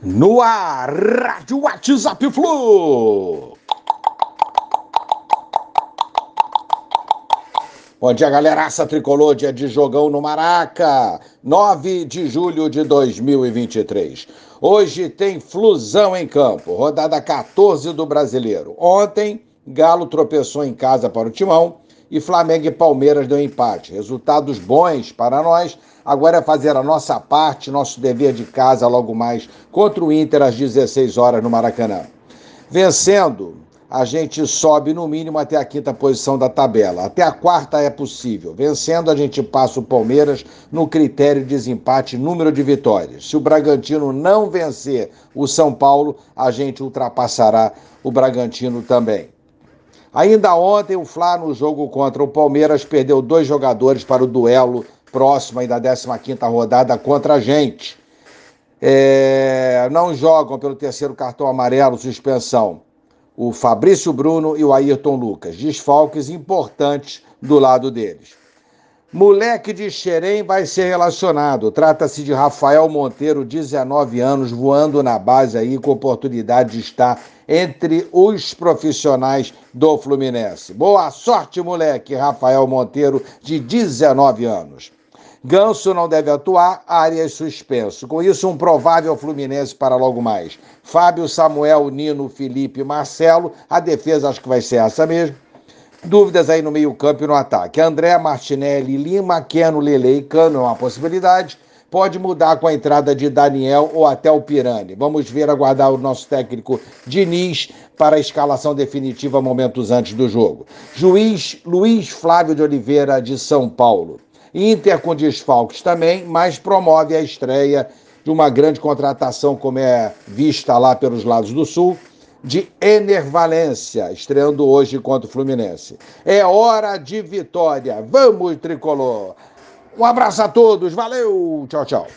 No ar, Rádio WhatsApp Flu. Bom dia, galeraça tricolor, dia de jogão no Maraca, 9 de julho de 2023. Hoje tem Flusão em campo, rodada 14 do Brasileiro. Ontem, Galo tropeçou em casa para o Timão e Flamengo e Palmeiras deu empate. Resultados bons para nós. Agora é fazer a nossa parte, nosso dever de casa logo mais contra o Inter às 16 horas no Maracanã. Vencendo, a gente sobe no mínimo até a quinta posição da tabela. Até a quarta é possível. Vencendo, a gente passa o Palmeiras no critério de desempate número de vitórias. Se o Bragantino não vencer o São Paulo, a gente ultrapassará o Bragantino também. Ainda ontem, o Fla, no jogo contra o Palmeiras, perdeu dois jogadores para o duelo próximo aí da 15ª rodada contra a gente. É, não jogam pelo terceiro cartão amarelo, suspensão. O Fabrício Bruno e o Ayrton Lucas. Desfalques importantes do lado deles. Moleque de Xerém vai ser relacionado. Trata-se de Rafael Monteiro, 19 anos, voando na base aí com oportunidade de estar entre os profissionais do Fluminense. Boa sorte, moleque, Rafael Monteiro, de 19 anos. Ganso não deve atuar, Arias suspenso. Com isso, um provável Fluminense para logo mais. Fábio, Samuel, Nino, Felipe, Marcelo. A defesa acho que vai ser essa mesmo. Dúvidas aí no meio-campo e no ataque. André, Martinelli, Lima, Keno, Lele e Cano é uma possibilidade. Pode mudar com a entrada de Daniel ou até o Pirani. Vamos ver, aguardar o nosso técnico Diniz para a escalação definitiva momentos antes do jogo. Juiz Luiz Flávio de Oliveira, de São Paulo. Inter com desfalques também, mas promove a estreia de uma grande contratação, como é vista lá pelos lados do Sul de Enervalência, estreando hoje contra o Fluminense. É hora de vitória. Vamos, tricolor! Um abraço a todos, valeu, tchau, tchau.